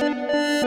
Música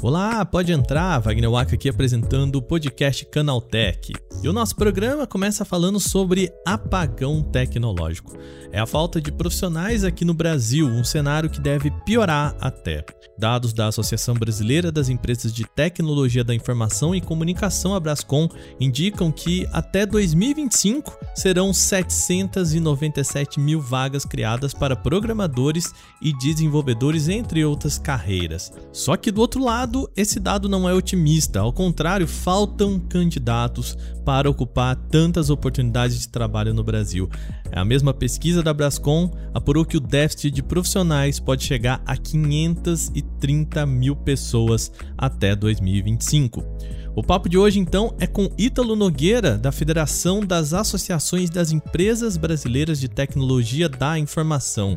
Olá, pode entrar, Wagner Waka aqui apresentando o podcast Canaltech. E o nosso programa começa falando sobre apagão tecnológico. É a falta de profissionais aqui no Brasil, um cenário que deve piorar até. Dados da Associação Brasileira das Empresas de Tecnologia da Informação e Comunicação, a Brascom, indicam que até 2025 serão 797 mil vagas criadas para programadores e desenvolvedores, entre outras carreiras. Só que do outro lado, esse dado não é otimista, ao contrário, faltam candidatos para ocupar tantas oportunidades de trabalho no Brasil. A mesma pesquisa da Brascom apurou que o déficit de profissionais pode chegar a 530 mil pessoas até 2025. O papo de hoje, então, é com Ítalo Nogueira, da Federação das Associações das Empresas Brasileiras de Tecnologia da Informação,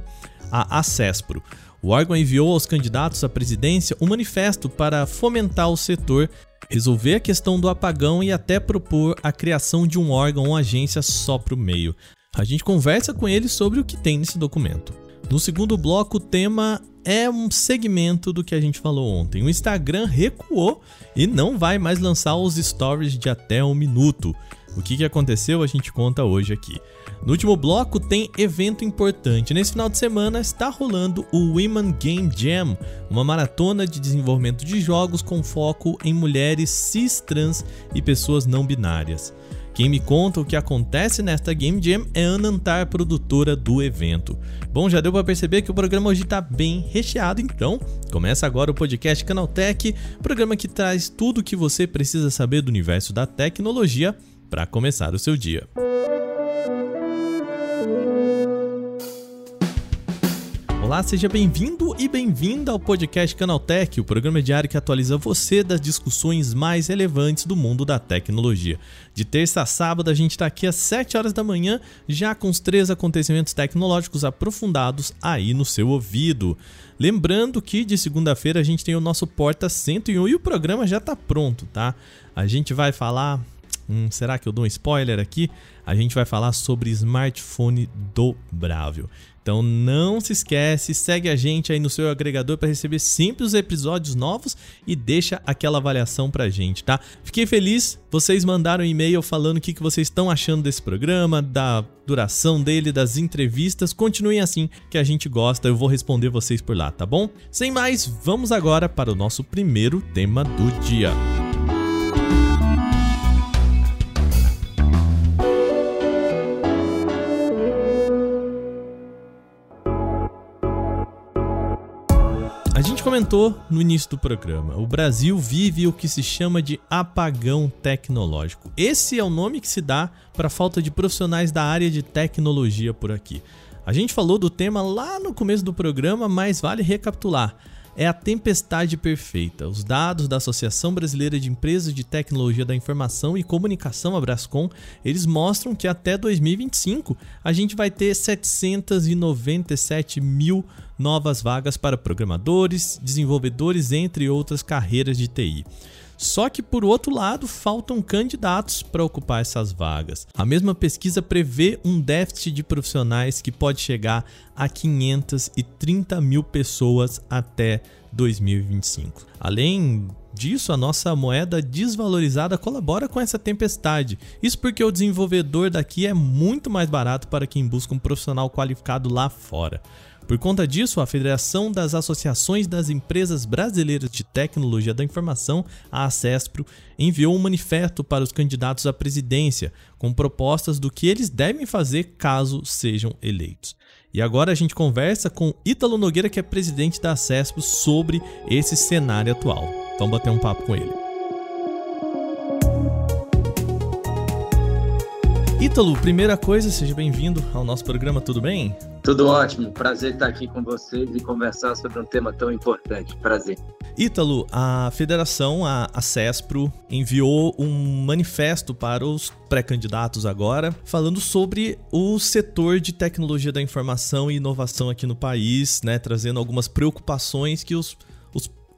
a ACESPRO. O órgão enviou aos candidatos à presidência um manifesto para fomentar o setor resolver a questão do apagão e até propor a criação de um órgão ou agência só para o meio. A gente conversa com ele sobre o que tem nesse documento. No segundo bloco, o tema é um segmento do que a gente falou ontem. O Instagram recuou e não vai mais lançar os stories de até um minuto. O que, aconteceu a gente conta hoje aqui. No último bloco tem evento importante. Nesse final de semana está rolando o Women Game Jam, uma maratona de desenvolvimento de jogos com foco em mulheres cis, trans e pessoas não binárias. Quem me conta o que acontece nesta Game Jam é Anantar, produtora do evento. Bom, já deu para perceber que o programa hoje está bem recheado, então começa agora o podcast Canaltech, programa que traz tudo o que você precisa saber do universo da tecnologia para começar o seu dia. Olá, seja bem-vindo e bem-vinda ao podcast Canaltech, o programa diário que atualiza você das discussões mais relevantes do mundo da tecnologia. De terça a sábado, a gente está aqui às 7 horas da manhã, já com os três acontecimentos tecnológicos aprofundados aí no seu ouvido. Lembrando que de segunda-feira a gente tem o nosso Porta 101 e o programa já está pronto, tá? A gente vai falar Hum, será que eu dou um spoiler aqui? A gente vai falar sobre smartphone dobrável. Então não se esquece, segue a gente aí no seu agregador para receber sempre os episódios novos e deixa aquela avaliação pra gente, tá? Fiquei feliz, vocês mandaram um e-mail falando o que, que vocês estão achando desse programa, da duração dele, das entrevistas. Continuem assim, que a gente gosta, eu vou responder vocês por lá, tá bom? Sem mais, vamos agora para o nosso primeiro tema do dia. A gente comentou no início do programa, o Brasil vive o que se chama de apagão tecnológico. Esse é o nome que se dá para a falta de profissionais da área de tecnologia por aqui. A gente falou do tema lá no começo do programa, mas vale recapitular é a tempestade perfeita. Os dados da Associação Brasileira de Empresas de Tecnologia da Informação e Comunicação, a Brascom, eles mostram que até 2025 a gente vai ter 797 mil novas vagas para programadores, desenvolvedores, entre outras carreiras de TI. Só que, por outro lado, faltam candidatos para ocupar essas vagas. A mesma pesquisa prevê um déficit de profissionais que pode chegar a 530 mil pessoas até 2025. Além disso, a nossa moeda desvalorizada colabora com essa tempestade. Isso porque o desenvolvedor daqui é muito mais barato para quem busca um profissional qualificado lá fora. Por conta disso, a Federação das Associações das Empresas Brasileiras de Tecnologia da Informação, a ACESPRO, enviou um manifesto para os candidatos à presidência, com propostas do que eles devem fazer caso sejam eleitos. E agora a gente conversa com Ítalo Nogueira, que é presidente da ACESPRO, sobre esse cenário atual. Vamos bater um papo com ele. Ítalo, primeira coisa, seja bem-vindo ao nosso programa, tudo bem? Tudo ótimo, prazer estar aqui com vocês e conversar sobre um tema tão importante. Prazer. Ítalo, a federação, a, a CESPRO, enviou um manifesto para os pré-candidatos agora, falando sobre o setor de tecnologia da informação e inovação aqui no país, né, trazendo algumas preocupações que os,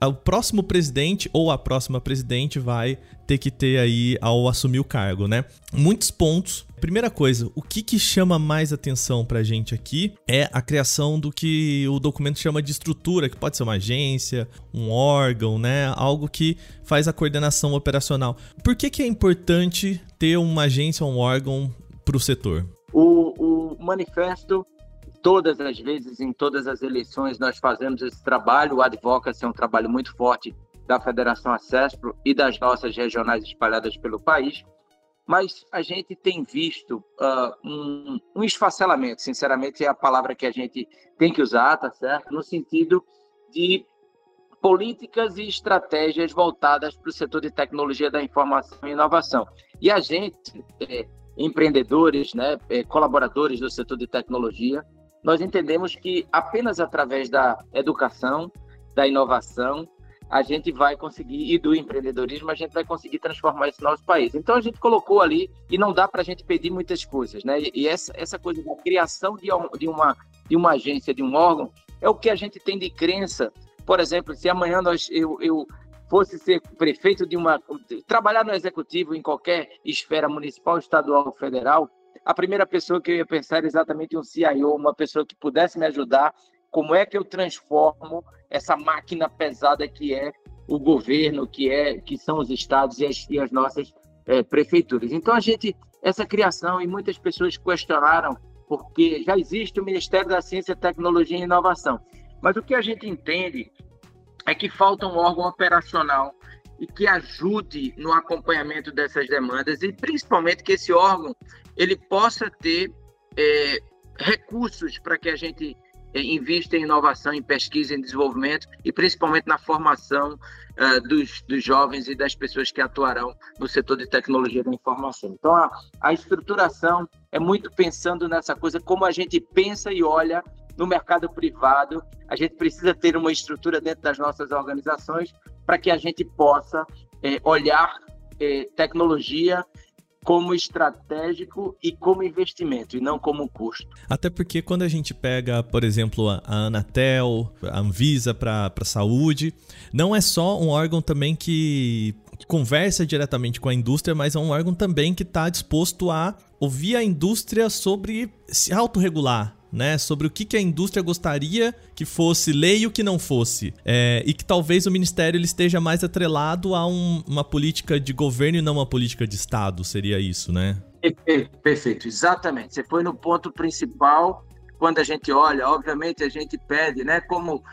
o próximo presidente ou a próxima presidente vai ter que ter aí ao assumir o cargo, né? Muitos pontos. Primeira coisa, o que, que chama mais atenção pra gente aqui é a criação do que o documento chama de estrutura, que pode ser uma agência, um órgão, né? Algo que faz a coordenação operacional. Por que, que é importante ter uma agência, um órgão para o setor? O manifesto todas as vezes, em todas as eleições, nós fazemos esse trabalho. O Advocacy é um trabalho muito forte da Federação Acespro e das nossas regionais espalhadas pelo país. Mas a gente tem visto uh, um, um esfacelamento, sinceramente, é a palavra que a gente tem que usar, tá certo? No sentido de políticas e estratégias voltadas para o setor de tecnologia da informação e inovação. E a gente, é, empreendedores, né, é, colaboradores do setor de tecnologia, nós entendemos que apenas através da educação, da inovação, a gente vai conseguir, e do empreendedorismo, a gente vai conseguir transformar esse nosso país. Então, a gente colocou ali, e não dá para a gente pedir muitas coisas, né? E essa, essa coisa da criação de, de, uma, de uma agência, de um órgão, é o que a gente tem de crença. Por exemplo, se amanhã nós, eu, eu fosse ser prefeito de uma. trabalhar no executivo em qualquer esfera municipal, estadual federal, a primeira pessoa que eu ia pensar era exatamente um CIO, uma pessoa que pudesse me ajudar. Como é que eu transformo essa máquina pesada que é o governo, que é que são os estados e as, e as nossas é, prefeituras? Então a gente essa criação e muitas pessoas questionaram porque já existe o Ministério da Ciência, Tecnologia e Inovação, mas o que a gente entende é que falta um órgão operacional e que ajude no acompanhamento dessas demandas e principalmente que esse órgão ele possa ter é, recursos para que a gente é, invista em inovação, em pesquisa, em desenvolvimento e principalmente na formação uh, dos, dos jovens e das pessoas que atuarão no setor de tecnologia da informação. Então, a, a estruturação é muito pensando nessa coisa, como a gente pensa e olha no mercado privado. A gente precisa ter uma estrutura dentro das nossas organizações para que a gente possa é, olhar é, tecnologia como estratégico e como investimento, e não como custo. Até porque quando a gente pega, por exemplo, a Anatel, a Anvisa para a saúde, não é só um órgão também que conversa diretamente com a indústria, mas é um órgão também que está disposto a ouvir a indústria sobre se autorregular, né, sobre o que, que a indústria gostaria que fosse lei e o que não fosse. É, e que talvez o ministério ele esteja mais atrelado a um, uma política de governo e não uma política de Estado, seria isso, né? Perfeito, exatamente. Você foi no ponto principal quando a gente olha, obviamente a gente pede, né, como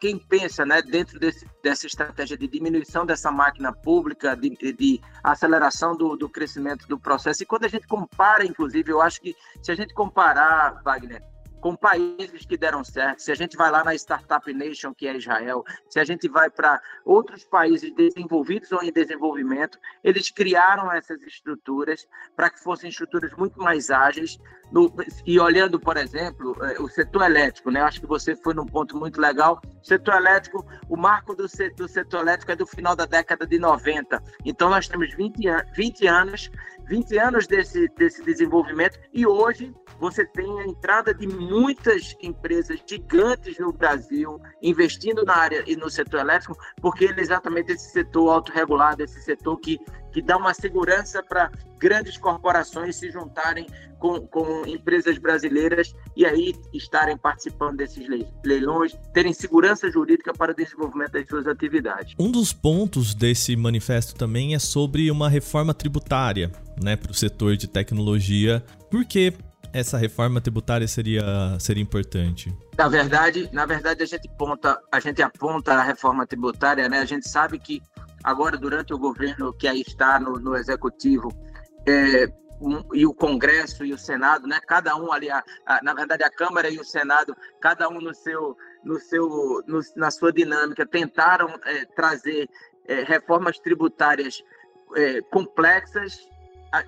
quem pensa, né, dentro desse, dessa estratégia de diminuição dessa máquina pública, de, de aceleração do, do, crescimento do processo, e quando a gente compara, inclusive, eu acho que se a gente comparar, Wagner, com países que deram certo. Se a gente vai lá na Startup Nation, que é Israel, se a gente vai para outros países desenvolvidos ou em desenvolvimento, eles criaram essas estruturas para que fossem estruturas muito mais ágeis. No, e olhando, por exemplo, é, o setor elétrico, né? Acho que você foi num ponto muito legal. O setor elétrico, o marco do, do setor elétrico é do final da década de 90. Então, nós temos 20, 20 anos 20 anos desse, desse desenvolvimento e hoje você tem a entrada de muitas empresas gigantes no Brasil investindo na área e no setor elétrico, porque ele é exatamente esse setor autorregulado, esse setor que, que dá uma segurança para grandes corporações se juntarem com, com empresas brasileiras e aí estarem participando desses leilões, terem segurança jurídica para o desenvolvimento das suas atividades. Um dos pontos desse manifesto também é sobre uma reforma tributária né, para o setor de tecnologia. Por que essa reforma tributária seria, seria importante? Na verdade, na verdade a gente aponta, a gente aponta a reforma tributária, né? A gente sabe que agora durante o governo que aí está no, no executivo é, um, e o Congresso e o Senado, né? Cada um ali, a, a, na verdade a Câmara e o Senado, cada um no seu, no seu, no, na sua dinâmica tentaram é, trazer é, reformas tributárias é, complexas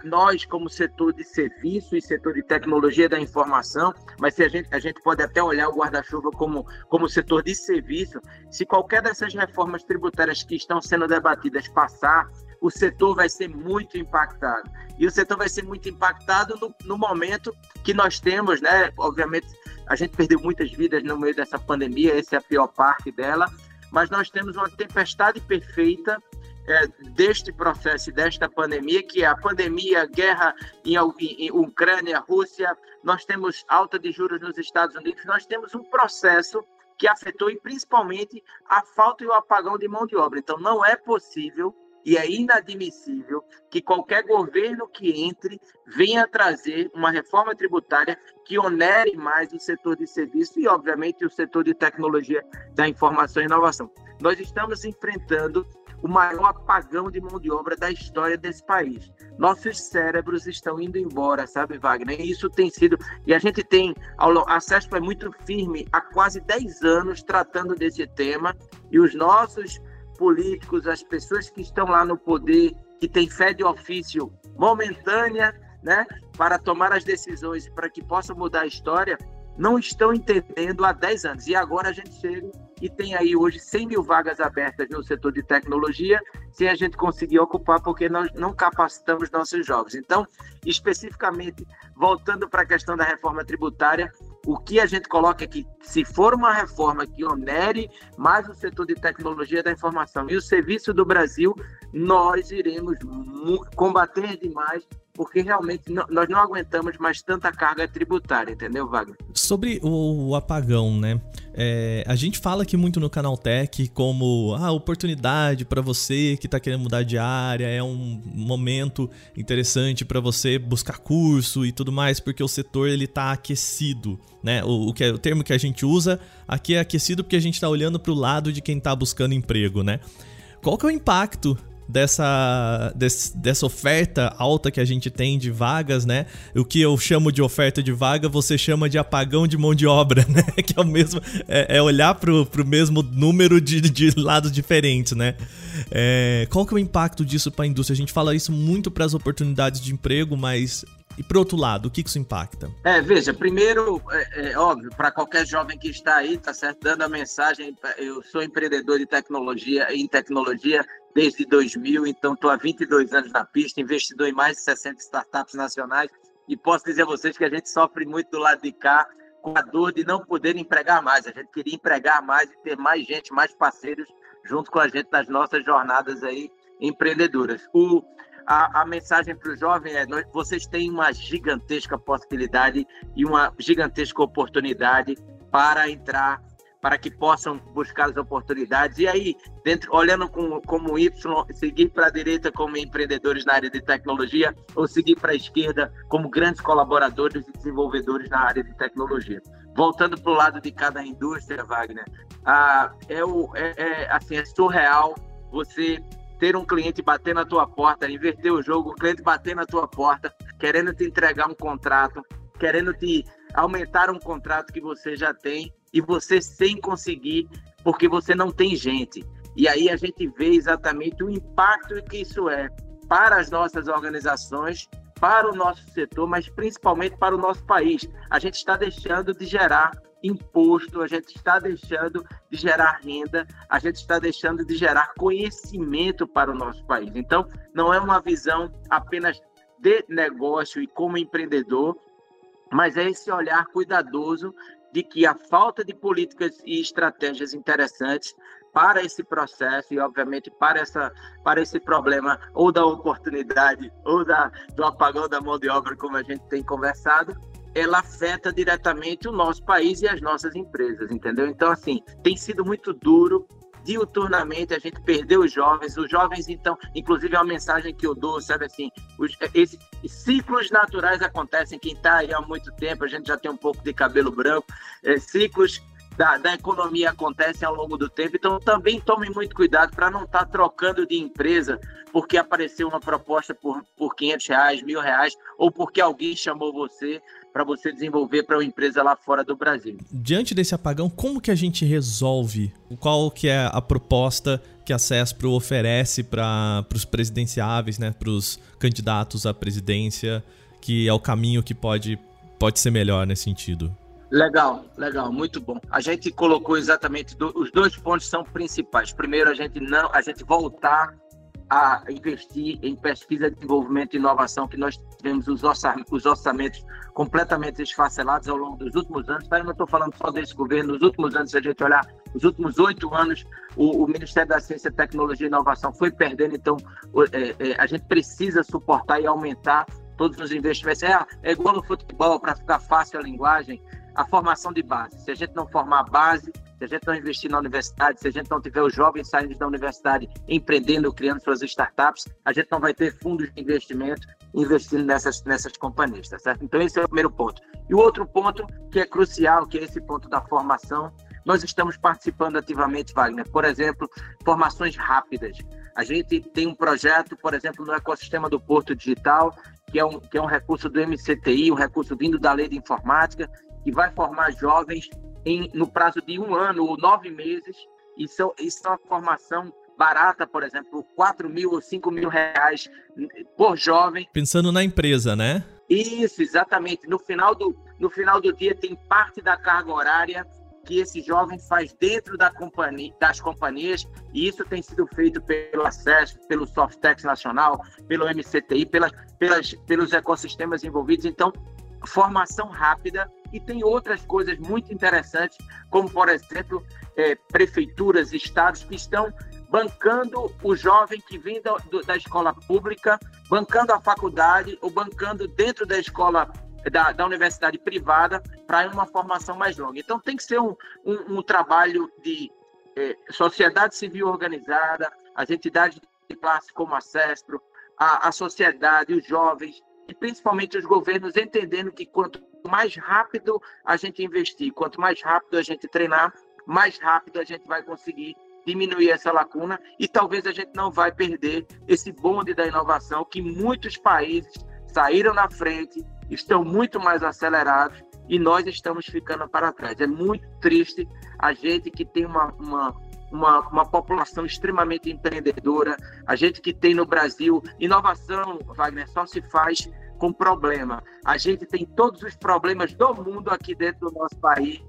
nós, como setor de serviço e setor de tecnologia da informação, mas se a gente, a gente pode até olhar o guarda-chuva como, como setor de serviço, se qualquer dessas reformas tributárias que estão sendo debatidas passar, o setor vai ser muito impactado. E o setor vai ser muito impactado no, no momento que nós temos, né? Obviamente, a gente perdeu muitas vidas no meio dessa pandemia, essa é a pior parte dela, mas nós temos uma tempestade perfeita é, deste processo e desta pandemia, que é a pandemia, a guerra em, em, em Ucrânia, Rússia, nós temos alta de juros nos Estados Unidos, nós temos um processo que afetou e principalmente a falta e o apagão de mão de obra. Então, não é possível e é inadmissível que qualquer governo que entre venha trazer uma reforma tributária que onere mais o setor de serviço e, obviamente, o setor de tecnologia da informação e inovação. Nós estamos enfrentando o maior apagão de mão de obra da história desse país. Nossos cérebros estão indo embora, sabe, Wagner? E isso tem sido. E a gente tem. A CESP é muito firme há quase 10 anos tratando desse tema, e os nossos políticos, as pessoas que estão lá no poder, que têm fé de ofício momentânea, né, para tomar as decisões para que possam mudar a história, não estão entendendo há 10 anos. E agora a gente chega e tem aí hoje 100 mil vagas abertas no setor de tecnologia, sem a gente conseguir ocupar, porque nós não capacitamos nossos jovens. Então, especificamente, voltando para a questão da reforma tributária, o que a gente coloca é que, se for uma reforma que onere mais o setor de tecnologia da informação e o serviço do Brasil, nós iremos combater demais porque realmente não, nós não aguentamos mais tanta carga tributária, entendeu, Wagner? Sobre o, o apagão, né? É, a gente fala aqui muito no Canal Tech como a ah, oportunidade para você que está querendo mudar de área, é um momento interessante para você buscar curso e tudo mais, porque o setor ele tá aquecido, né? O, o, que é, o termo que a gente usa aqui é aquecido porque a gente está olhando para o lado de quem está buscando emprego, né? Qual que é o impacto dessa, desse, dessa oferta alta que a gente tem de vagas, né? O que eu chamo de oferta de vaga, você chama de apagão de mão de obra, né? Que é o mesmo, é, é olhar pro, pro mesmo número de, de lados diferentes, né? É, qual que é o impacto disso para a indústria? A gente fala isso muito para as oportunidades de emprego, mas e por outro lado, o que isso impacta? É, veja, primeiro, é, é óbvio, para qualquer jovem que está aí, tá certo, dando a mensagem, eu sou empreendedor de tecnologia, em tecnologia desde 2000, então estou há 22 anos na pista, investidor em mais de 60 startups nacionais, e posso dizer a vocês que a gente sofre muito do lado de cá com a dor de não poder empregar mais. A gente queria empregar mais e ter mais gente, mais parceiros junto com a gente nas nossas jornadas aí empreendedoras. O, a, a mensagem para o jovem é: nós, vocês têm uma gigantesca possibilidade e uma gigantesca oportunidade para entrar, para que possam buscar as oportunidades. E aí, dentro, olhando com, como Y, seguir para a direita como empreendedores na área de tecnologia, ou seguir para a esquerda como grandes colaboradores e desenvolvedores na área de tecnologia. Voltando para o lado de cada indústria, Wagner, ah, é, o, é, é, assim, é surreal você ter um cliente bater na tua porta, inverter o jogo, o cliente bater na tua porta, querendo te entregar um contrato, querendo te aumentar um contrato que você já tem e você sem conseguir, porque você não tem gente. E aí a gente vê exatamente o impacto que isso é para as nossas organizações, para o nosso setor, mas principalmente para o nosso país. A gente está deixando de gerar imposto, a gente está deixando de gerar renda, a gente está deixando de gerar conhecimento para o nosso país. Então, não é uma visão apenas de negócio e como empreendedor, mas é esse olhar cuidadoso de que a falta de políticas e estratégias interessantes para esse processo e, obviamente, para, essa, para esse problema ou da oportunidade ou da, do apagão da mão de obra, como a gente tem conversado, ela afeta diretamente o nosso país e as nossas empresas, entendeu? Então, assim, tem sido muito duro. Diuturnamente a gente perdeu os jovens. Os jovens, então, inclusive é uma mensagem que eu dou, sabe assim, os, esses ciclos naturais acontecem. Quem está aí há muito tempo, a gente já tem um pouco de cabelo branco, é, ciclos da, da, economia acontecem ao longo do tempo. Então, também tome muito cuidado para não estar tá trocando de empresa porque apareceu uma proposta por, por 500 reais, mil reais, ou porque alguém chamou você para você desenvolver para uma empresa lá fora do Brasil. Diante desse apagão, como que a gente resolve? Qual que é a proposta que a CESPRO oferece para os presidenciáveis, né, para os candidatos à presidência, que é o caminho que pode, pode ser melhor nesse sentido? Legal, legal, muito bom. A gente colocou exatamente do, os dois pontos são principais. Primeiro, a gente não, a gente voltar a investir em pesquisa, desenvolvimento e inovação, que nós tivemos os orçamentos completamente esfacelados ao longo dos últimos anos. Tá? Eu não estou falando só desse governo, nos últimos anos, se a gente olhar os últimos oito anos, o, o, Ministério da Ciência, Tecnologia e Inovação foi perdendo, então é, é, a gente precisa suportar e aumentar todos os investimentos. É, é igual no futebol, para ficar fácil a linguagem, a formação de base. Se a gente não formar a base, se a gente não investir na universidade, se a gente não tiver os jovens saindo da universidade empreendendo, criando suas startups, a gente não vai ter fundos de investimento investindo nessas, nessas companhias, tá certo? Então, esse é o primeiro ponto. E o outro ponto que é crucial, que é esse ponto da formação, nós estamos participando ativamente, Wagner. Por exemplo, formações rápidas. A gente tem um projeto, por exemplo, no ecossistema do Porto Digital, que é um, que é um recurso do MCTI, um recurso vindo da lei de informática, que vai formar jovens em, no prazo de um ano ou nove meses. Isso, isso é uma formação barata, por exemplo, 4 mil ou 5 mil reais por jovem. Pensando na empresa, né? Isso, exatamente. No final do, no final do dia, tem parte da carga horária que esse jovem faz dentro da companhia, das companhias, e isso tem sido feito pelo acesso, pelo Softex Nacional, pelo MCTI, pelas, pelas, pelos ecossistemas envolvidos. Então, formação rápida e tem outras coisas muito interessantes, como, por exemplo, é, prefeituras, estados que estão bancando o jovem que vem da, da escola pública, bancando a faculdade ou bancando dentro da escola da, da universidade privada para uma formação mais longa. Então tem que ser um, um, um trabalho de é, sociedade civil organizada, as entidades de classe como a CESPRO, a, a sociedade, os jovens, e principalmente os governos entendendo que quanto mais rápido a gente investir, quanto mais rápido a gente treinar, mais rápido a gente vai conseguir diminuir essa lacuna e talvez a gente não vai perder esse bonde da inovação que muitos países saíram na frente, estão muito mais acelerados e nós estamos ficando para trás. É muito triste a gente que tem uma, uma, uma, uma, população extremamente empreendedora, a gente que tem no Brasil inovação, Wagner, só se faz com problema. A gente tem todos os problemas do mundo aqui dentro do nosso país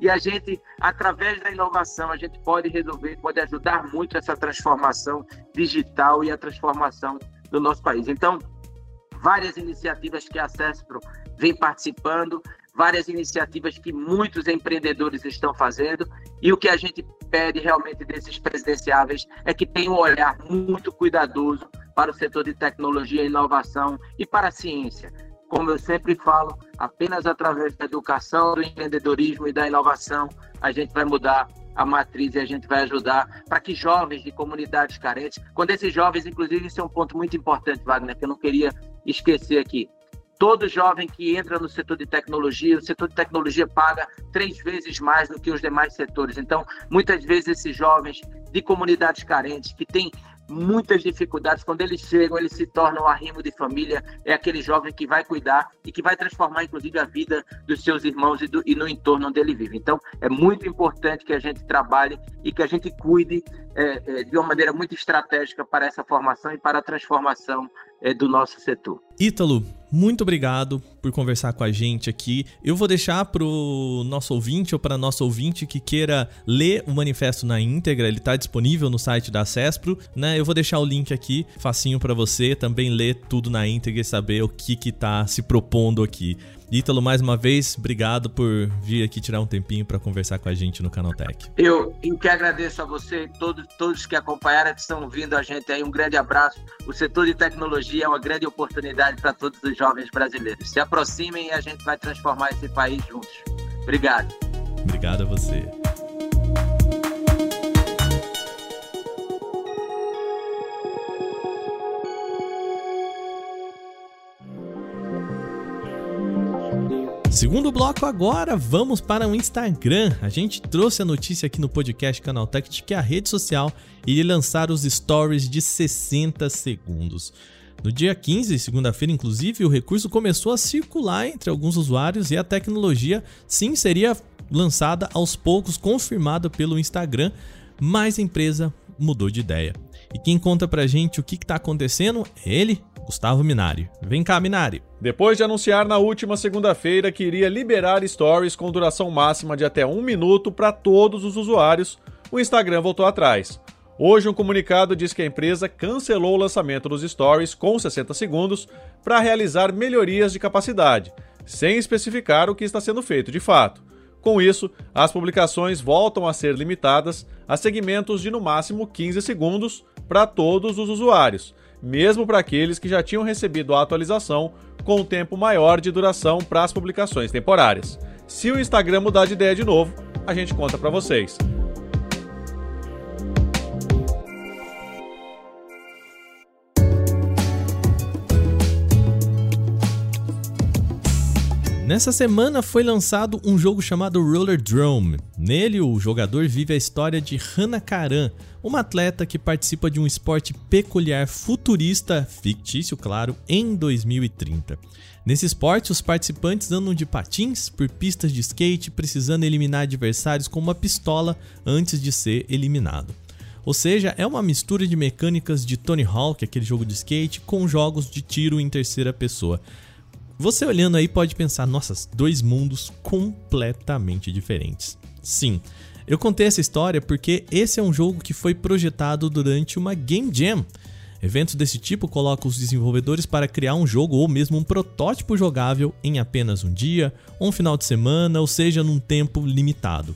e a gente, através da inovação, a gente pode resolver, pode ajudar muito essa transformação digital e a transformação do nosso país. Então, várias iniciativas que a CESPRO vem participando, várias iniciativas que muitos empreendedores estão fazendo, e o que a gente pede realmente desses presidenciáveis é que tenham um olhar muito cuidadoso para o setor de tecnologia inovação e para a ciência. Como eu sempre falo, apenas através da educação, do empreendedorismo e da inovação, a gente vai mudar a matriz e a gente vai ajudar para que jovens de comunidades carentes, quando esses jovens, inclusive, isso é um ponto muito importante, Wagner, que eu não queria esquecer aqui. Todo jovem que entra no setor de tecnologia, o setor de tecnologia paga três vezes mais do que os demais setores. Então, muitas vezes esses jovens de comunidades carentes que têm muitas dificuldades. Quando eles chegam, eles se tornam arrimo de família. É aquele jovem que vai cuidar e que vai transformar, inclusive, a vida dos seus irmãos e, do, e no entorno onde ele vive. Então, é muito importante que a gente trabalhe e que a gente cuide é, é, de uma maneira muito estratégica para essa formação e para a transformação é, do nosso setor. Ítalo, muito obrigado por conversar com a gente aqui. Eu vou deixar para o nosso ouvinte ou para nosso ouvinte que queira ler o manifesto na íntegra, ele está disponível no site da CESPRO, né? Eu vou deixar o link aqui, facinho para você também ler tudo na íntegra e saber o que está se propondo aqui. Ítalo, mais uma vez, obrigado por vir aqui tirar um tempinho para conversar com a gente no Canaltech. Eu que agradeço a você e todos, todos que acompanharam, que estão ouvindo a gente aí. Um grande abraço. O setor de tecnologia é uma grande oportunidade para todos os jovens brasileiros. Se aproximem e a gente vai transformar esse país juntos. Obrigado. Obrigado a você. Segundo bloco agora, vamos para o Instagram. A gente trouxe a notícia aqui no podcast Canaltech de que a rede social iria lançar os stories de 60 segundos. No dia 15, segunda-feira, inclusive, o recurso começou a circular entre alguns usuários e a tecnologia sim seria lançada aos poucos, confirmada pelo Instagram, mas a empresa mudou de ideia. E quem conta pra gente o que, está acontecendo é ele, Gustavo Minari. Vem cá, Minari. Depois de anunciar na última segunda-feira que iria liberar stories com duração máxima de até um minuto para todos os usuários, o Instagram voltou atrás. Hoje, um comunicado diz que a empresa cancelou o lançamento dos stories com 60 segundos para realizar melhorias de capacidade, sem especificar o que está sendo feito de fato. Com isso, as publicações voltam a ser limitadas a segmentos de no máximo 15 segundos para todos os usuários, mesmo para aqueles que já tinham recebido a atualização com um tempo maior de duração para as publicações temporárias. Se o Instagram mudar de ideia de novo, a gente conta para vocês. Nessa semana foi lançado um jogo chamado Roller Drome. Nele, o jogador vive a história de Hannah Karan, uma atleta que participa de um esporte peculiar futurista, fictício, claro, em 2030. Nesse esporte, os participantes andam de patins por pistas de skate, precisando eliminar adversários com uma pistola antes de ser eliminado. Ou seja, é uma mistura de mecânicas de Tony Hawk, aquele jogo de skate, com jogos de tiro em terceira pessoa. Você olhando aí pode pensar, nossa, dois mundos completamente diferentes. Sim, eu contei essa história porque esse é um jogo que foi projetado durante uma Game Jam. Eventos desse tipo colocam os desenvolvedores para criar um jogo ou mesmo um protótipo jogável em apenas um dia, um final de semana, ou seja, num tempo limitado.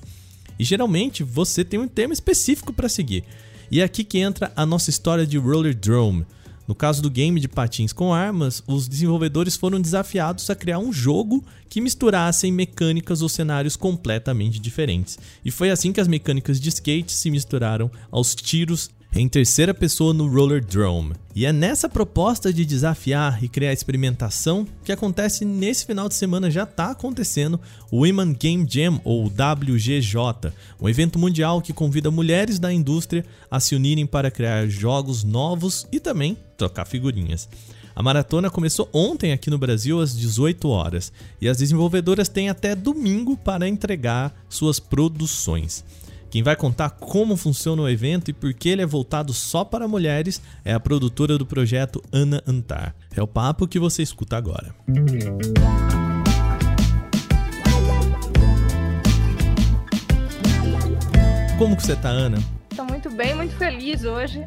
E geralmente você tem um tema específico para seguir. E é aqui que entra a nossa história de Roller Drome, no caso do game de patins com armas, os desenvolvedores foram desafiados a criar um jogo que misturassem mecânicas ou cenários completamente diferentes. E foi assim que as mecânicas de skate se misturaram aos tiros em terceira pessoa no Roller Drome. E é nessa proposta de desafiar e criar experimentação que acontece nesse final de semana já está acontecendo o Women Game Jam ou WGJ, um evento mundial que convida mulheres da indústria a se unirem para criar jogos novos e também trocar figurinhas. A maratona começou ontem aqui no Brasil às 18 horas e as desenvolvedoras têm até domingo para entregar suas produções. Quem vai contar como funciona o evento e por que ele é voltado só para mulheres é a produtora do projeto Ana Antar. É o papo que você escuta agora. Como que você tá, Ana? Tô muito bem, muito feliz hoje.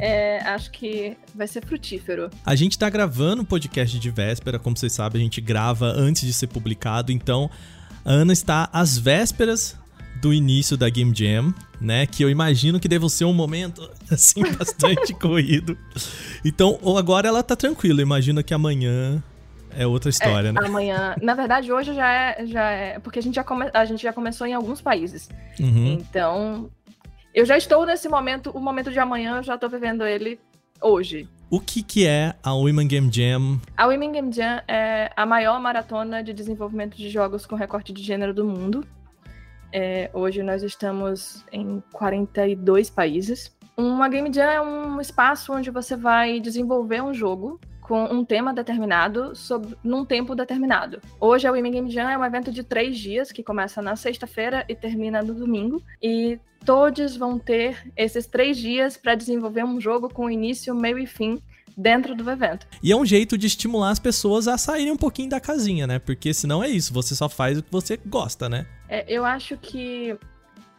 É, acho que vai ser frutífero. A gente tá gravando um podcast de véspera, como vocês sabem, a gente grava antes de ser publicado, então a Ana está às vésperas do início da Game Jam, né? Que eu imagino que deve ser um momento, assim, bastante corrido. Então, agora ela tá tranquila, imagina que amanhã é outra história, é, né? Amanhã, na verdade, hoje já é, já é porque a gente já, come, a gente já começou em alguns países. Uhum. Então, eu já estou nesse momento, o momento de amanhã, eu já tô vivendo ele hoje. O que, que é a Women Game Jam? A Women Game Jam é a maior maratona de desenvolvimento de jogos com recorte de gênero do mundo. É, hoje nós estamos em 42 países. Uma Game Jam é um espaço onde você vai desenvolver um jogo com um tema determinado sobre, num tempo determinado. Hoje a Women Game Jam é um evento de três dias que começa na sexta-feira e termina no domingo. E todos vão ter esses três dias para desenvolver um jogo com início, meio e fim dentro do evento. E é um jeito de estimular as pessoas a saírem um pouquinho da casinha, né? Porque senão é isso, você só faz o que você gosta, né? É, eu acho que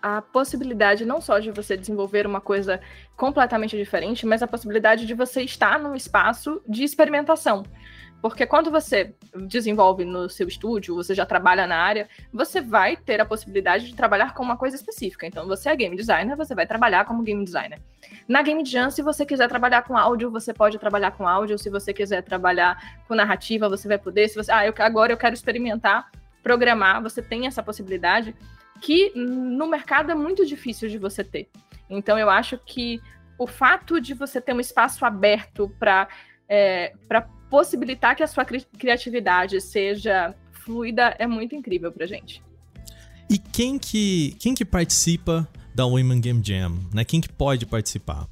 a possibilidade não só de você desenvolver uma coisa completamente diferente, mas a possibilidade de você estar num espaço de experimentação. Porque quando você desenvolve no seu estúdio, você já trabalha na área, você vai ter a possibilidade de trabalhar com uma coisa específica. Então, você é game designer, você vai trabalhar como game designer. Na Game Jam, se você quiser trabalhar com áudio, você pode trabalhar com áudio. Se você quiser trabalhar com narrativa, você vai poder. Se você, ah, eu, agora eu quero experimentar, programar, você tem essa possibilidade que no mercado é muito difícil de você ter. Então, eu acho que o fato de você ter um espaço aberto para é, para possibilitar que a sua cri criatividade seja fluida é muito incrível pra gente. E quem que, quem que participa da Women Game Jam? Né? Quem que pode participar?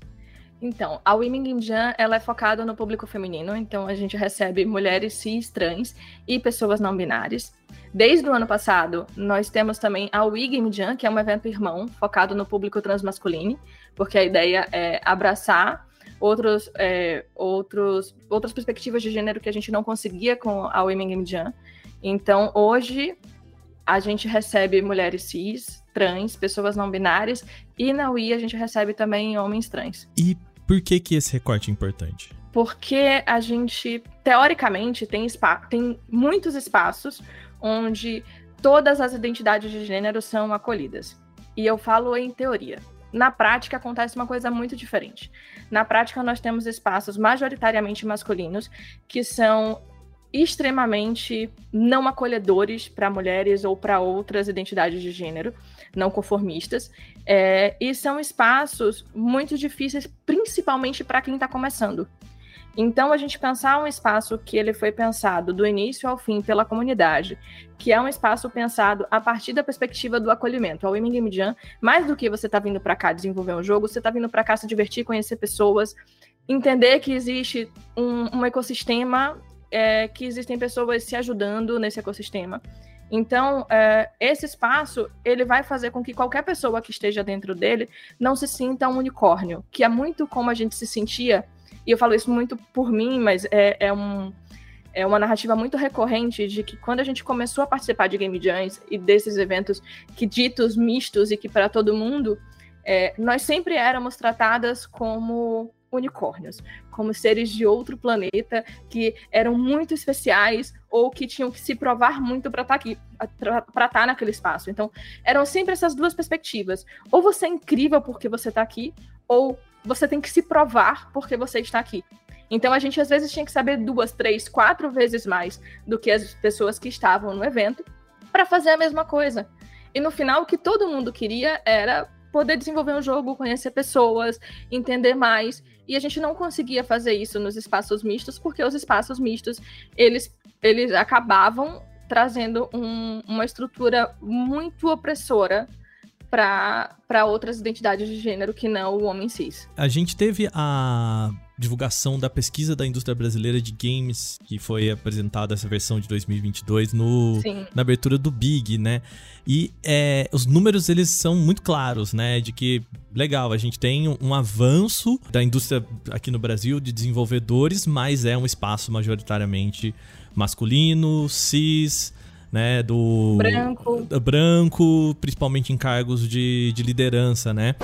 Então, a Women Game Jam ela é focada no público feminino, então a gente recebe mulheres cis, trans e pessoas não binárias. Desde o ano passado, nós temos também a We Game Jam, que é um evento irmão focado no público transmasculino, porque a ideia é abraçar outros, é, outros, outras perspectivas de gênero que a gente não conseguia com a Women Game Jam. Então, hoje, a gente recebe mulheres cis, trans, pessoas não binárias, e na UI a gente recebe também homens trans. E por que que esse recorte é importante? Porque a gente, teoricamente, tem, tem muitos espaços onde todas as identidades de gênero são acolhidas. E eu falo em teoria. Na prática acontece uma coisa muito diferente. Na prática nós temos espaços majoritariamente masculinos que são extremamente não acolhedores para mulheres ou para outras identidades de gênero não conformistas, é, e são espaços muito difíceis, principalmente para quem está começando. Então, a gente pensar um espaço que ele foi pensado do início ao fim pela comunidade, que é um espaço pensado a partir da perspectiva do acolhimento. A Women Game Jam, mais do que você está vindo para cá desenvolver um jogo, você está vindo para cá se divertir, conhecer pessoas, entender que existe um, um ecossistema, é, que existem pessoas se ajudando nesse ecossistema. Então, é, esse espaço ele vai fazer com que qualquer pessoa que esteja dentro dele não se sinta um unicórnio, que é muito como a gente se sentia e eu falo isso muito por mim, mas é, é, um, é uma narrativa muito recorrente de que quando a gente começou a participar de Game Jams e desses eventos que ditos mistos e que para todo mundo, é, nós sempre éramos tratadas como unicórnios, como seres de outro planeta que eram muito especiais ou que tinham que se provar muito para estar tá aqui, para estar tá naquele espaço. Então, eram sempre essas duas perspectivas. Ou você é incrível porque você está aqui, ou você tem que se provar porque você está aqui. Então a gente às vezes tinha que saber duas, três, quatro vezes mais do que as pessoas que estavam no evento para fazer a mesma coisa. E no final o que todo mundo queria era poder desenvolver um jogo, conhecer pessoas, entender mais. E a gente não conseguia fazer isso nos espaços mistos porque os espaços mistos eles eles acabavam trazendo um, uma estrutura muito opressora para outras identidades de gênero que não o homem cis. A gente teve a divulgação da pesquisa da indústria brasileira de games, que foi apresentada essa versão de 2022 no, na abertura do Big, né? E é, os números eles são muito claros, né? De que legal, a gente tem um, um avanço da indústria aqui no Brasil de desenvolvedores, mas é um espaço majoritariamente masculino, cis, né? Do branco, branco principalmente em cargos de, de liderança, né?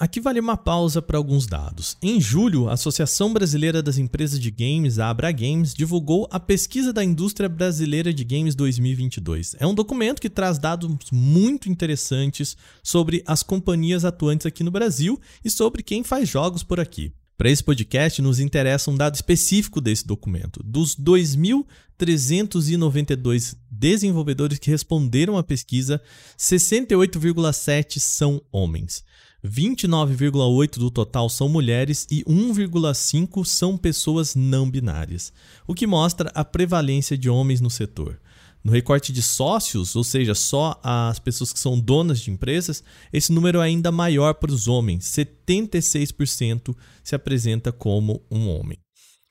Aqui vale uma pausa para alguns dados. Em julho, a Associação Brasileira das Empresas de Games, a Abra Games, divulgou a Pesquisa da Indústria Brasileira de Games 2022. É um documento que traz dados muito interessantes sobre as companhias atuantes aqui no Brasil e sobre quem faz jogos por aqui. Para esse podcast, nos interessa um dado específico desse documento. Dos 2.392 desenvolvedores que responderam à pesquisa, 68,7 são homens. 29,8 do total são mulheres e 1,5 são pessoas não binárias, o que mostra a prevalência de homens no setor. No recorte de sócios, ou seja, só as pessoas que são donas de empresas, esse número é ainda maior para os homens, 76% se apresenta como um homem.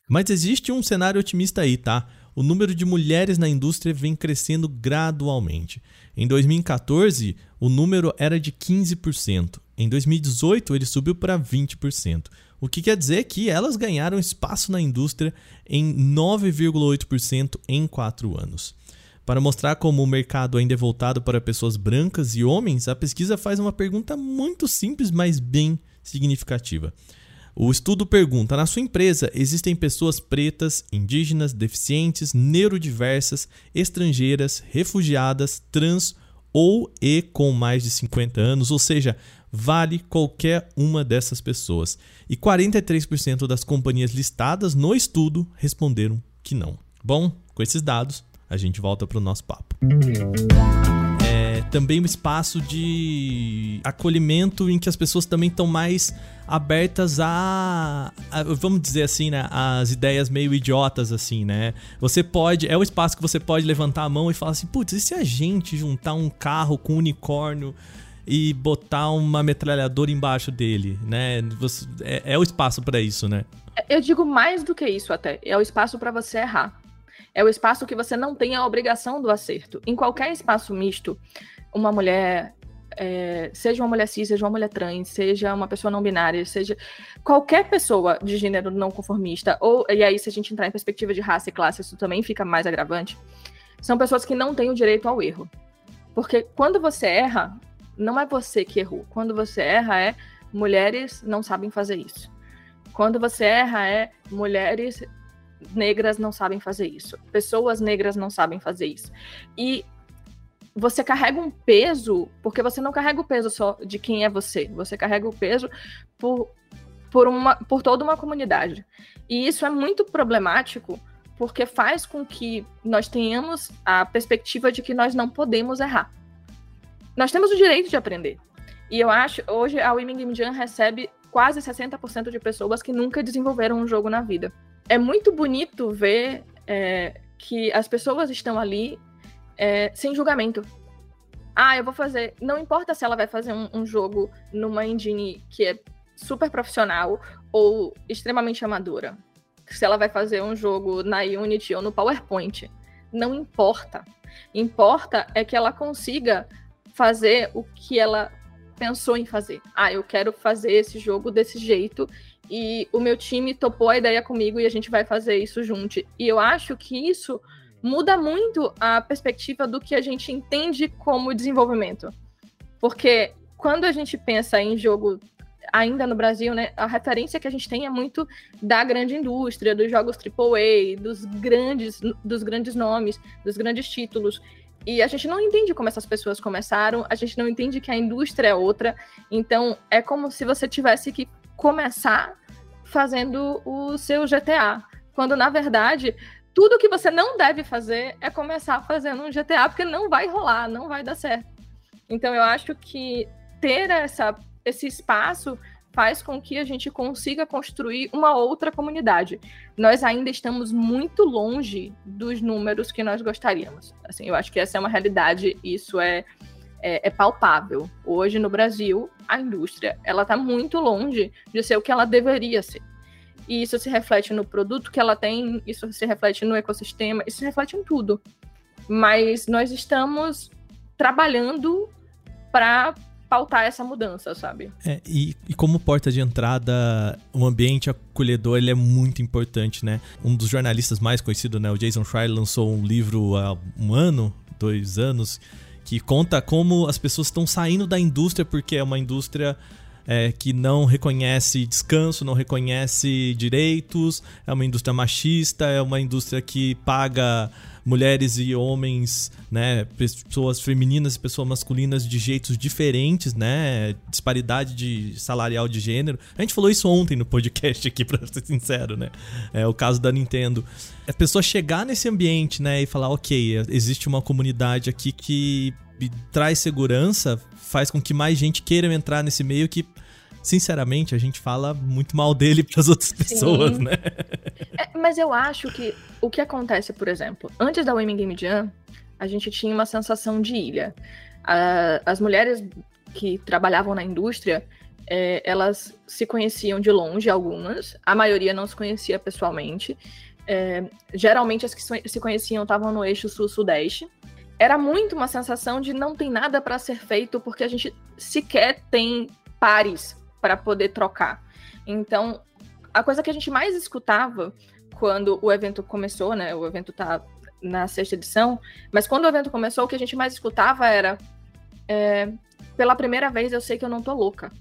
Mas existe um cenário otimista aí, tá? O número de mulheres na indústria vem crescendo gradualmente. Em 2014, o número era de 15%. Em 2018, ele subiu para 20%. O que quer dizer que elas ganharam espaço na indústria em 9,8% em 4 anos. Para mostrar como o mercado ainda é voltado para pessoas brancas e homens, a pesquisa faz uma pergunta muito simples, mas bem significativa. O estudo pergunta: na sua empresa existem pessoas pretas, indígenas, deficientes, neurodiversas, estrangeiras, refugiadas, trans ou e com mais de 50 anos, ou seja, vale qualquer uma dessas pessoas. E 43% das companhias listadas no estudo responderam que não. Bom, com esses dados, a gente volta para o nosso papo. Também um espaço de acolhimento em que as pessoas também estão mais abertas a, a, vamos dizer assim, né, as ideias meio idiotas assim, né? Você pode, é o espaço que você pode levantar a mão e falar assim, putz, e se a gente juntar um carro com um unicórnio e botar uma metralhadora embaixo dele, né? Você, é, é o espaço para isso, né? Eu digo mais do que isso até. É o espaço para você errar. É o espaço que você não tem a obrigação do acerto. Em qualquer espaço misto, uma mulher, é, seja uma mulher cis, seja uma mulher trans, seja uma pessoa não binária, seja qualquer pessoa de gênero não conformista, ou e aí se a gente entrar em perspectiva de raça e classe, isso também fica mais agravante. São pessoas que não têm o direito ao erro. Porque quando você erra, não é você que errou. Quando você erra, é mulheres não sabem fazer isso. Quando você erra, é mulheres negras não sabem fazer isso. Pessoas negras não sabem fazer isso. E você carrega um peso, porque você não carrega o peso só de quem é você, você carrega o peso por, por, uma, por toda uma comunidade. E isso é muito problemático, porque faz com que nós tenhamos a perspectiva de que nós não podemos errar. Nós temos o direito de aprender. E eu acho, hoje a Women Game Jam recebe quase 60% de pessoas que nunca desenvolveram um jogo na vida. É muito bonito ver é, que as pessoas estão ali é, sem julgamento. Ah, eu vou fazer. Não importa se ela vai fazer um, um jogo numa engine que é super profissional ou extremamente amadora. Se ela vai fazer um jogo na Unity ou no PowerPoint. Não importa. Importa é que ela consiga fazer o que ela pensou em fazer. Ah, eu quero fazer esse jogo desse jeito e o meu time topou a ideia comigo e a gente vai fazer isso junto. E eu acho que isso muda muito a perspectiva do que a gente entende como desenvolvimento. Porque quando a gente pensa em jogo ainda no Brasil, né, a referência que a gente tem é muito da grande indústria, dos jogos AAA, dos grandes, dos grandes nomes, dos grandes títulos. E a gente não entende como essas pessoas começaram, a gente não entende que a indústria é outra. Então, é como se você tivesse que começar fazendo o seu GTA, quando na verdade tudo que você não deve fazer é começar fazendo um GTA, porque não vai rolar, não vai dar certo. Então eu acho que ter essa, esse espaço faz com que a gente consiga construir uma outra comunidade. Nós ainda estamos muito longe dos números que nós gostaríamos. Assim, eu acho que essa é uma realidade, isso é, é, é palpável. Hoje no Brasil, a indústria ela está muito longe de ser o que ela deveria ser. E isso se reflete no produto que ela tem, isso se reflete no ecossistema, isso se reflete em tudo. Mas nós estamos trabalhando para pautar essa mudança, sabe? É, e, e, como porta de entrada, o ambiente acolhedor ele é muito importante, né? Um dos jornalistas mais conhecidos, né, o Jason Schreier, lançou um livro há um ano, dois anos, que conta como as pessoas estão saindo da indústria porque é uma indústria é, que não reconhece descanso, não reconhece direitos, é uma indústria machista, é uma indústria que paga mulheres e homens, né, pessoas femininas e pessoas masculinas de jeitos diferentes, né, disparidade de salarial de gênero. A gente falou isso ontem no podcast aqui, para ser sincero, né, é o caso da Nintendo. A pessoa chegar nesse ambiente, né, e falar, ok, existe uma comunidade aqui que traz segurança, faz com que mais gente queira entrar nesse meio que sinceramente, a gente fala muito mal dele para as outras pessoas, Sim. né? É, mas eu acho que o que acontece, por exemplo, antes da Women Game Jam, a gente tinha uma sensação de ilha. as mulheres que trabalhavam na indústria, é, elas se conheciam de longe, algumas, a maioria não se conhecia pessoalmente. É, geralmente as que se conheciam estavam no eixo sul-sudeste. Era muito uma sensação de não tem nada para ser feito porque a gente sequer tem pares para poder trocar. Então, a coisa que a gente mais escutava quando o evento começou, né? O evento tá na sexta edição, mas quando o evento começou, o que a gente mais escutava era: é, pela primeira vez eu sei que eu não tô louca.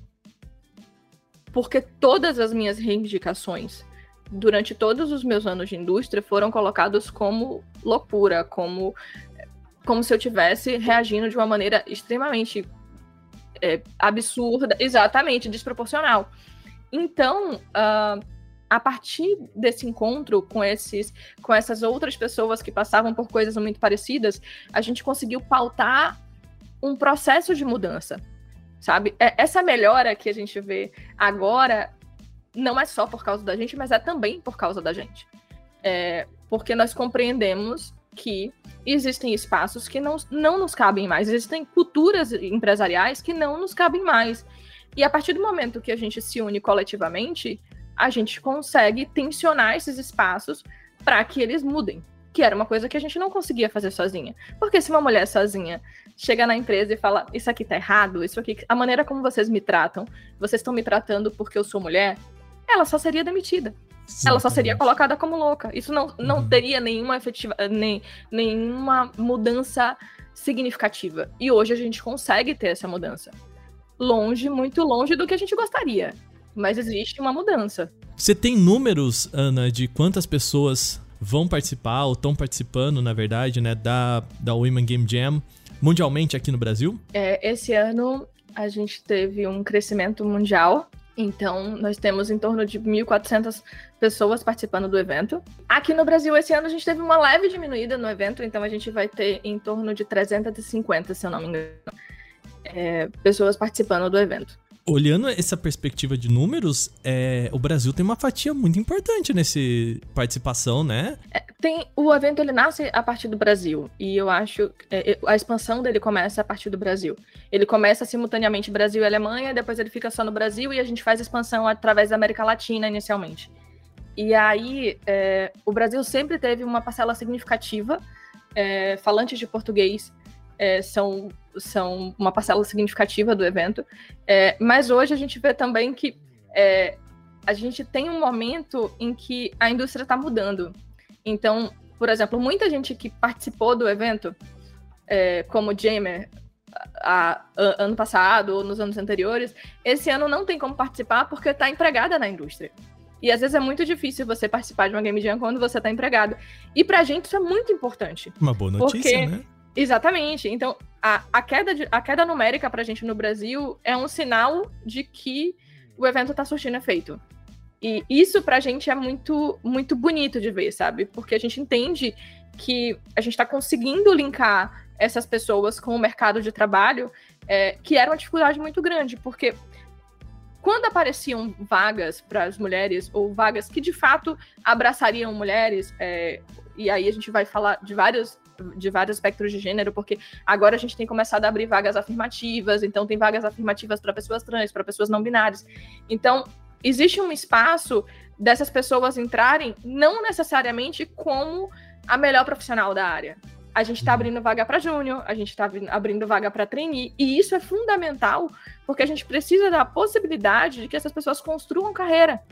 Porque todas as minhas reivindicações durante todos os meus anos de indústria foram colocados como loucura, como como se eu tivesse reagindo de uma maneira extremamente é, absurda, exatamente, desproporcional. Então, uh, a partir desse encontro com esses, com essas outras pessoas que passavam por coisas muito parecidas, a gente conseguiu pautar um processo de mudança, sabe? É, essa melhora que a gente vê agora não é só por causa da gente, mas é também por causa da gente. É, porque nós compreendemos que existem espaços que não, não nos cabem mais, existem culturas empresariais que não nos cabem mais. E a partir do momento que a gente se une coletivamente, a gente consegue tensionar esses espaços para que eles mudem. Que era uma coisa que a gente não conseguia fazer sozinha. Porque se uma mulher sozinha chega na empresa e fala: Isso aqui tá errado, isso aqui, a maneira como vocês me tratam, vocês estão me tratando porque eu sou mulher, ela só seria demitida. Exatamente. Ela só seria colocada como louca. Isso não, não uhum. teria nenhuma efetiva, nem, nenhuma mudança significativa. E hoje a gente consegue ter essa mudança. Longe, muito longe do que a gente gostaria. Mas existe uma mudança. Você tem números, Ana, de quantas pessoas vão participar ou estão participando, na verdade, né, da, da Women Game Jam mundialmente aqui no Brasil? É, esse ano a gente teve um crescimento mundial. Então, nós temos em torno de 1.400 pessoas participando do evento. Aqui no Brasil, esse ano, a gente teve uma leve diminuída no evento, então a gente vai ter em torno de 350, se eu não me engano, é, pessoas participando do evento olhando essa perspectiva de números, é, o Brasil tem uma fatia muito importante nesse participação, né? É, tem o evento ele nasce a partir do Brasil e eu acho é, a expansão dele começa a partir do Brasil. Ele começa simultaneamente Brasil e Alemanha, depois ele fica só no Brasil e a gente faz expansão através da América Latina inicialmente. E aí é, o Brasil sempre teve uma parcela significativa é, falantes de português é, são, são uma parcela significativa do evento. É, mas hoje a gente vê também que é, a gente tem um momento em que a indústria está mudando. Então, por exemplo, muita gente que participou do evento, é, como Jamer, a, a, ano passado ou nos anos anteriores, esse ano não tem como participar porque está empregada na indústria. E às vezes é muito difícil você participar de uma Game Jam quando você está empregado. E pra gente isso é muito importante. Uma boa notícia, porque, né? Exatamente. Então, a, a, queda, de, a queda numérica pra gente no Brasil é um sinal de que o evento tá surtindo efeito. E isso pra gente é muito, muito bonito de ver, sabe? Porque a gente entende que a gente tá conseguindo linkar essas pessoas com o mercado de trabalho, é, que era uma dificuldade muito grande, porque quando apareciam vagas para as mulheres, ou vagas que de fato abraçariam mulheres, é, e aí a gente vai falar de vários de vários espectros de gênero, porque agora a gente tem começado a abrir vagas afirmativas, então tem vagas afirmativas para pessoas trans, para pessoas não binárias. Então, existe um espaço dessas pessoas entrarem não necessariamente como a melhor profissional da área. A gente está abrindo vaga para júnior, a gente está abrindo vaga para trainee, e isso é fundamental, porque a gente precisa da possibilidade de que essas pessoas construam carreira.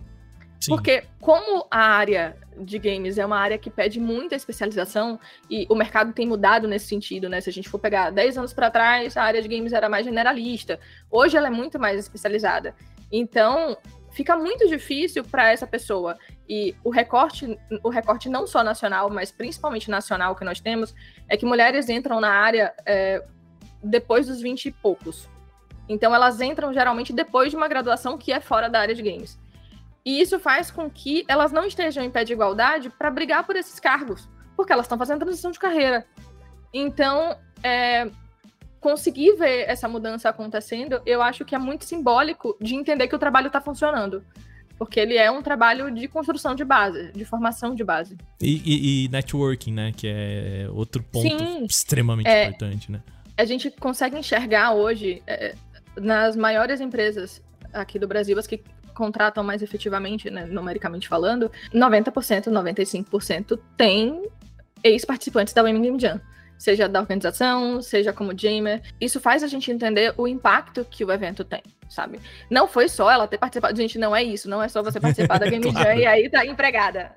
Sim. Porque como a área de games é uma área que pede muita especialização e o mercado tem mudado nesse sentido, né? Se a gente for pegar 10 anos para trás, a área de games era mais generalista. Hoje ela é muito mais especializada. Então, fica muito difícil para essa pessoa. E o recorte, o recorte não só nacional, mas principalmente nacional que nós temos, é que mulheres entram na área é, depois dos 20 e poucos. Então elas entram geralmente depois de uma graduação que é fora da área de games. E isso faz com que elas não estejam em pé de igualdade para brigar por esses cargos, porque elas estão fazendo transição de carreira. Então, é, conseguir ver essa mudança acontecendo, eu acho que é muito simbólico de entender que o trabalho está funcionando. Porque ele é um trabalho de construção de base, de formação de base. E, e, e networking, né? Que é outro ponto Sim, extremamente é, importante, né? A gente consegue enxergar hoje, é, nas maiores empresas aqui do Brasil, as que contratam mais efetivamente, né, numericamente falando, 90%, 95% tem ex-participantes da Women Game Jam. Seja da organização, seja como Jamer. Isso faz a gente entender o impacto que o evento tem, sabe? Não foi só ela ter participado. Gente, não é isso. Não é só você participar da Game claro. Jam e aí tá empregada.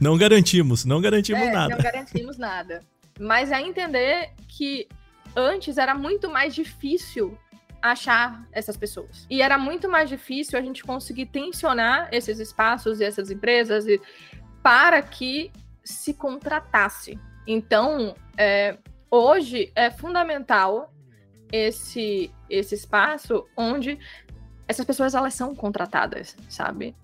não garantimos, não garantimos é, nada. Não garantimos nada. Mas é entender que antes era muito mais difícil achar essas pessoas. E era muito mais difícil a gente conseguir tensionar esses espaços e essas empresas e, para que se contratasse. Então, é, hoje é fundamental esse, esse espaço onde essas pessoas elas são contratadas, sabe?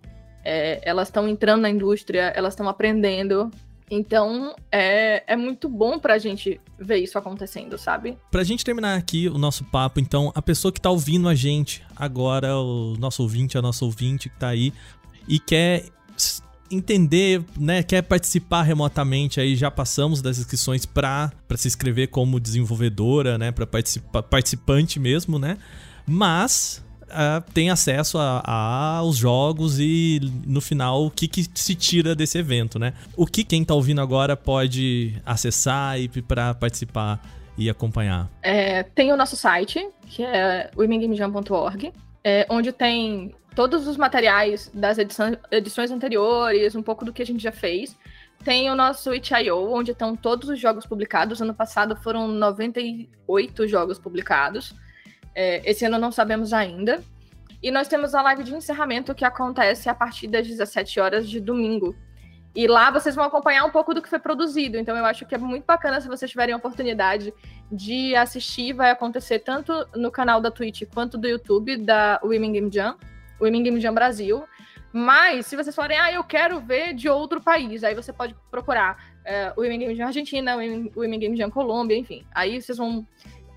É, elas estão entrando na indústria, elas estão aprendendo, então, é, é muito bom pra gente ver isso acontecendo, sabe? Pra gente terminar aqui o nosso papo, então, a pessoa que tá ouvindo a gente agora, o nosso ouvinte, a nossa ouvinte que tá aí, e quer entender, né, quer participar remotamente, aí já passamos das inscrições para se inscrever como desenvolvedora, né, para participa participante mesmo, né? Mas uh, tem acesso aos jogos e no final o que, que se tira desse evento, né? O que quem tá ouvindo agora pode acessar e para participar e acompanhar? É, tem o nosso site, que é womengamejam.org, é, onde tem todos os materiais das edições, edições anteriores, um pouco do que a gente já fez. tem o nosso itch.io, onde estão todos os jogos publicados. Ano passado foram 98 jogos publicados. É, esse ano não sabemos ainda. E nós temos a live de encerramento que acontece a partir das 17 horas de domingo. E lá vocês vão acompanhar um pouco do que foi produzido. Então eu acho que é muito bacana se vocês tiverem a oportunidade de assistir. Vai acontecer tanto no canal da Twitch quanto do YouTube da Women Game Jam, Women Game Jam Brasil. Mas se vocês forem, ah, eu quero ver de outro país, aí você pode procurar é, o Women Game Jam Argentina, o Women Game Jam Colômbia, enfim. Aí vocês vão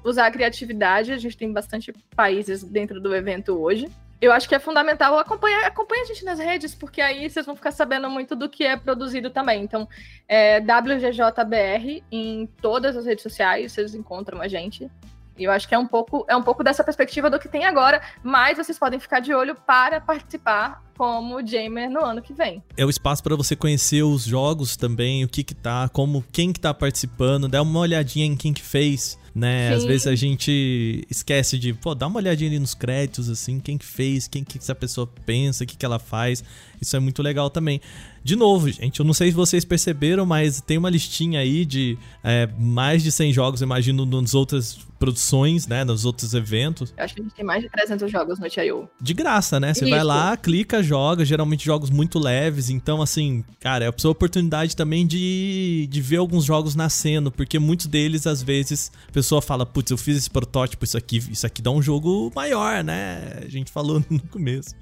usar a criatividade. A gente tem bastante países dentro do evento hoje eu acho que é fundamental acompanhar, acompanha a gente nas redes, porque aí vocês vão ficar sabendo muito do que é produzido também. Então, é WGJBR em todas as redes sociais, vocês encontram a gente. E eu acho que é um pouco é um pouco dessa perspectiva do que tem agora, mas vocês podem ficar de olho para participar como Jamer no ano que vem. É o espaço para você conhecer os jogos também, o que que tá, como quem que tá participando, dar uma olhadinha em quem que fez né? Sim. Às vezes a gente esquece de, pô, dá uma olhadinha ali nos créditos, assim, quem que fez, quem que essa pessoa pensa, o que que ela faz. Isso é muito legal também. De novo, gente, eu não sei se vocês perceberam, mas tem uma listinha aí de é, mais de 100 jogos, imagino, nas outras produções, né, nos outros eventos. Eu acho que a gente tem mais de 300 jogos no TIO. De graça, né? Você vai lá, clica, joga, geralmente jogos muito leves, então assim, cara, é a sua oportunidade também de, de ver alguns jogos nascendo, porque muitos deles, às vezes, a pessoa fala, putz, eu fiz esse protótipo, isso aqui, isso aqui dá um jogo maior, né? A gente falou no começo.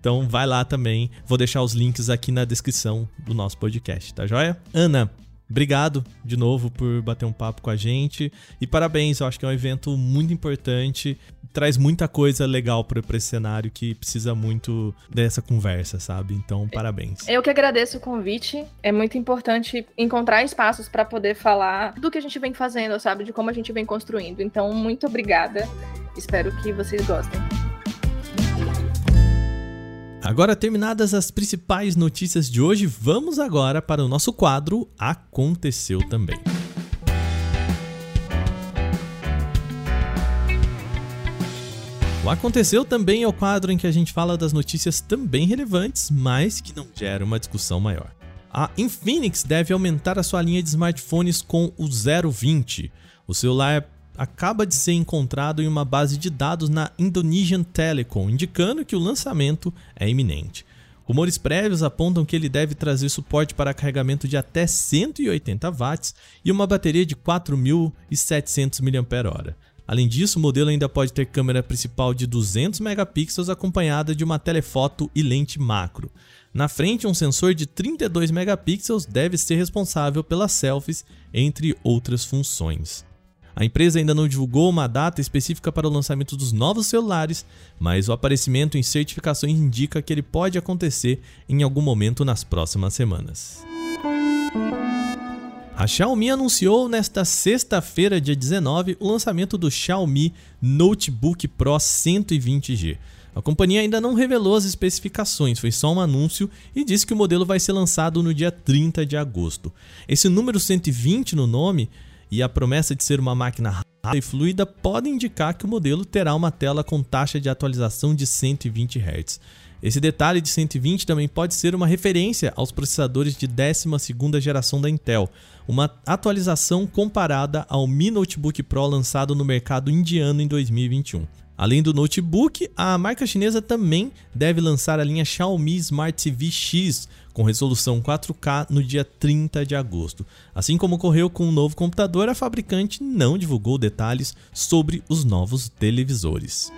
Então vai lá também. Vou deixar os links aqui na descrição do nosso podcast, tá joia? Ana, obrigado de novo por bater um papo com a gente. E parabéns, eu acho que é um evento muito importante. Traz muita coisa legal para esse cenário que precisa muito dessa conversa, sabe? Então, parabéns. Eu que agradeço o convite. É muito importante encontrar espaços para poder falar do que a gente vem fazendo, sabe? De como a gente vem construindo. Então, muito obrigada. Espero que vocês gostem. Agora terminadas as principais notícias de hoje, vamos agora para o nosso quadro Aconteceu também. O Aconteceu também é o quadro em que a gente fala das notícias também relevantes, mas que não geram uma discussão maior. A Infinix deve aumentar a sua linha de smartphones com o 020. O celular acaba de ser encontrado em uma base de dados na Indonesian Telecom, indicando que o lançamento é iminente. Rumores prévios apontam que ele deve trazer suporte para carregamento de até 180 watts e uma bateria de 4.700 mAh. Além disso, o modelo ainda pode ter câmera principal de 200 megapixels acompanhada de uma telefoto e lente macro. Na frente, um sensor de 32 megapixels deve ser responsável pelas selfies, entre outras funções. A empresa ainda não divulgou uma data específica para o lançamento dos novos celulares, mas o aparecimento em certificações indica que ele pode acontecer em algum momento nas próximas semanas. A Xiaomi anunciou nesta sexta-feira, dia 19, o lançamento do Xiaomi Notebook Pro 120G. A companhia ainda não revelou as especificações, foi só um anúncio e disse que o modelo vai ser lançado no dia 30 de agosto. Esse número 120 no nome e a promessa de ser uma máquina rápida e fluida pode indicar que o modelo terá uma tela com taxa de atualização de 120 Hz. Esse detalhe de 120 também pode ser uma referência aos processadores de 12ª geração da Intel, uma atualização comparada ao Mi Notebook Pro lançado no mercado indiano em 2021. Além do notebook, a marca chinesa também deve lançar a linha Xiaomi Smart TV X com resolução 4K no dia 30 de agosto. Assim como ocorreu com o novo computador, a fabricante não divulgou detalhes sobre os novos televisores.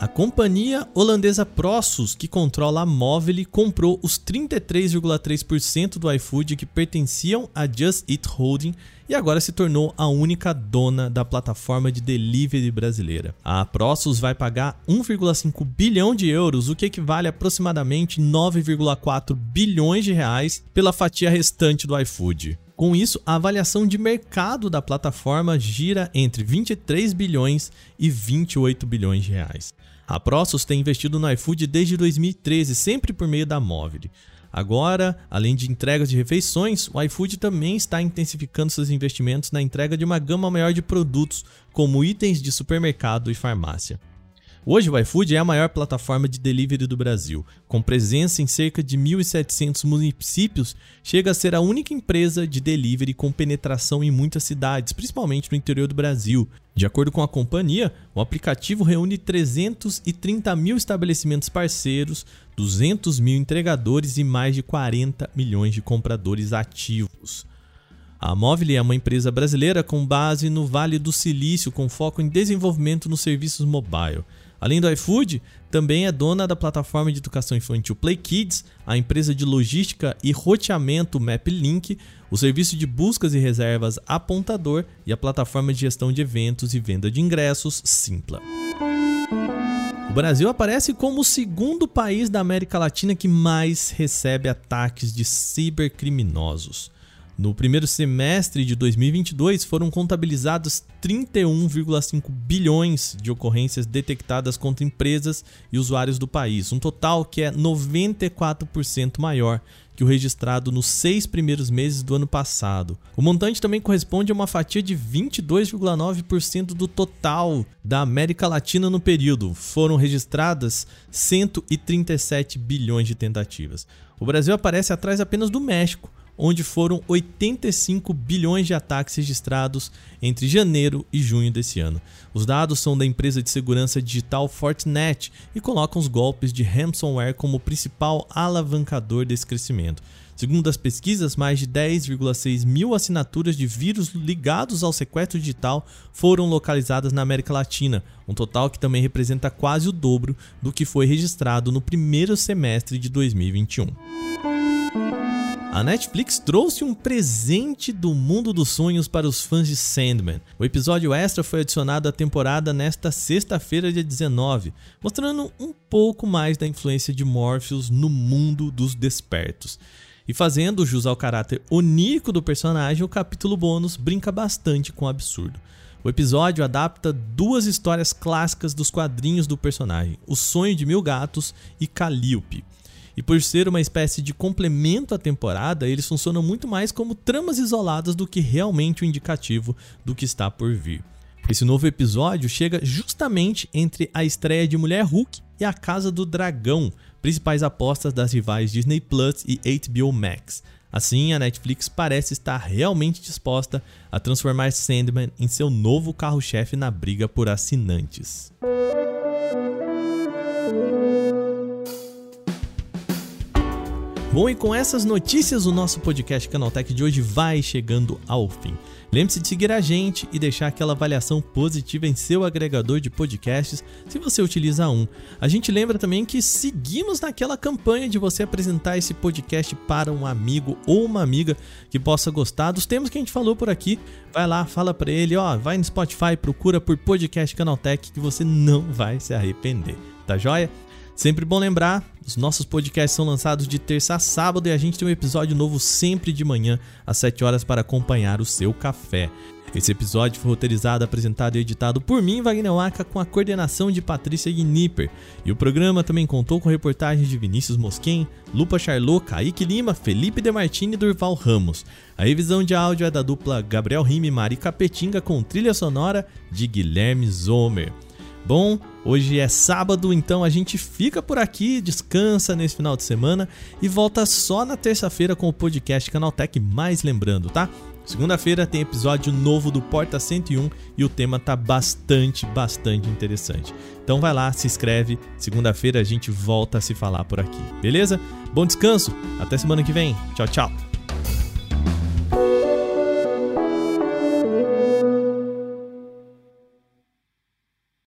A companhia holandesa Prosus, que controla a Movile, comprou os 33,3% do iFood que pertenciam à Just Eat Holding e agora se tornou a única dona da plataforma de delivery brasileira. A Prosus vai pagar 1,5 bilhão de euros, o que equivale a aproximadamente 9,4 bilhões de reais pela fatia restante do iFood. Com isso, a avaliação de mercado da plataforma gira entre 23 bilhões e 28 bilhões de reais. A Prosus tem investido no iFood desde 2013, sempre por meio da Móvel. Agora, além de entregas de refeições, o iFood também está intensificando seus investimentos na entrega de uma gama maior de produtos, como itens de supermercado e farmácia. Hoje o iFood é a maior plataforma de delivery do Brasil. Com presença em cerca de 1.700 municípios, chega a ser a única empresa de delivery com penetração em muitas cidades, principalmente no interior do Brasil. De acordo com a companhia, o aplicativo reúne 330 mil estabelecimentos parceiros, 200 mil entregadores e mais de 40 milhões de compradores ativos. A Móvel é uma empresa brasileira com base no Vale do Silício, com foco em desenvolvimento nos serviços mobile. Além do iFood, também é dona da plataforma de educação infantil Play Kids, a empresa de logística e roteamento MapLink, o serviço de buscas e reservas Apontador e a plataforma de gestão de eventos e venda de ingressos Simpla. O Brasil aparece como o segundo país da América Latina que mais recebe ataques de cibercriminosos. No primeiro semestre de 2022, foram contabilizados 31,5 bilhões de ocorrências detectadas contra empresas e usuários do país, um total que é 94% maior que o registrado nos seis primeiros meses do ano passado. O montante também corresponde a uma fatia de 22,9% do total da América Latina no período. Foram registradas 137 bilhões de tentativas. O Brasil aparece atrás apenas do México, onde foram 85 bilhões de ataques registrados entre janeiro e junho desse ano. Os dados são da empresa de segurança digital Fortinet e colocam os golpes de ransomware como principal alavancador desse crescimento. Segundo as pesquisas, mais de 10,6 mil assinaturas de vírus ligados ao sequestro digital foram localizadas na América Latina, um total que também representa quase o dobro do que foi registrado no primeiro semestre de 2021. A Netflix trouxe um presente do mundo dos sonhos para os fãs de Sandman. O episódio extra foi adicionado à temporada nesta sexta-feira, dia 19, mostrando um pouco mais da influência de Morpheus no mundo dos despertos. E fazendo jus ao caráter onírico do personagem, o capítulo bônus brinca bastante com o absurdo. O episódio adapta duas histórias clássicas dos quadrinhos do personagem: O Sonho de Mil Gatos e Calliope. E por ser uma espécie de complemento à temporada, eles funcionam muito mais como tramas isoladas do que realmente o um indicativo do que está por vir. Esse novo episódio chega justamente entre a estreia de Mulher Hulk e A Casa do Dragão, principais apostas das rivais Disney Plus e HBO Max. Assim, a Netflix parece estar realmente disposta a transformar Sandman em seu novo carro-chefe na briga por assinantes. Bom, e com essas notícias, o nosso podcast Canaltech de hoje vai chegando ao fim. Lembre-se de seguir a gente e deixar aquela avaliação positiva em seu agregador de podcasts se você utiliza um. A gente lembra também que seguimos naquela campanha de você apresentar esse podcast para um amigo ou uma amiga que possa gostar dos temas que a gente falou por aqui. Vai lá, fala para ele, ó, vai no Spotify, procura por podcast Canaltech que você não vai se arrepender. Tá joia? Sempre bom lembrar, os nossos podcasts são lançados de terça a sábado e a gente tem um episódio novo sempre de manhã, às 7 horas, para acompanhar o seu café. Esse episódio foi roteirizado, apresentado e editado por mim, Wagner Waka, com a coordenação de Patrícia Gnipper. E o programa também contou com reportagens de Vinícius Mosquen, Lupa Charlot, Kaique Lima, Felipe Demartini e Durval Ramos. A revisão de áudio é da dupla Gabriel Rime e Mari Capetinga, com trilha sonora de Guilherme Zomer. Bom, hoje é sábado, então a gente fica por aqui, descansa nesse final de semana e volta só na terça-feira com o podcast Canaltech. Mais lembrando, tá? Segunda-feira tem episódio novo do Porta 101 e o tema tá bastante, bastante interessante. Então vai lá, se inscreve. Segunda-feira a gente volta a se falar por aqui, beleza? Bom descanso, até semana que vem. Tchau, tchau.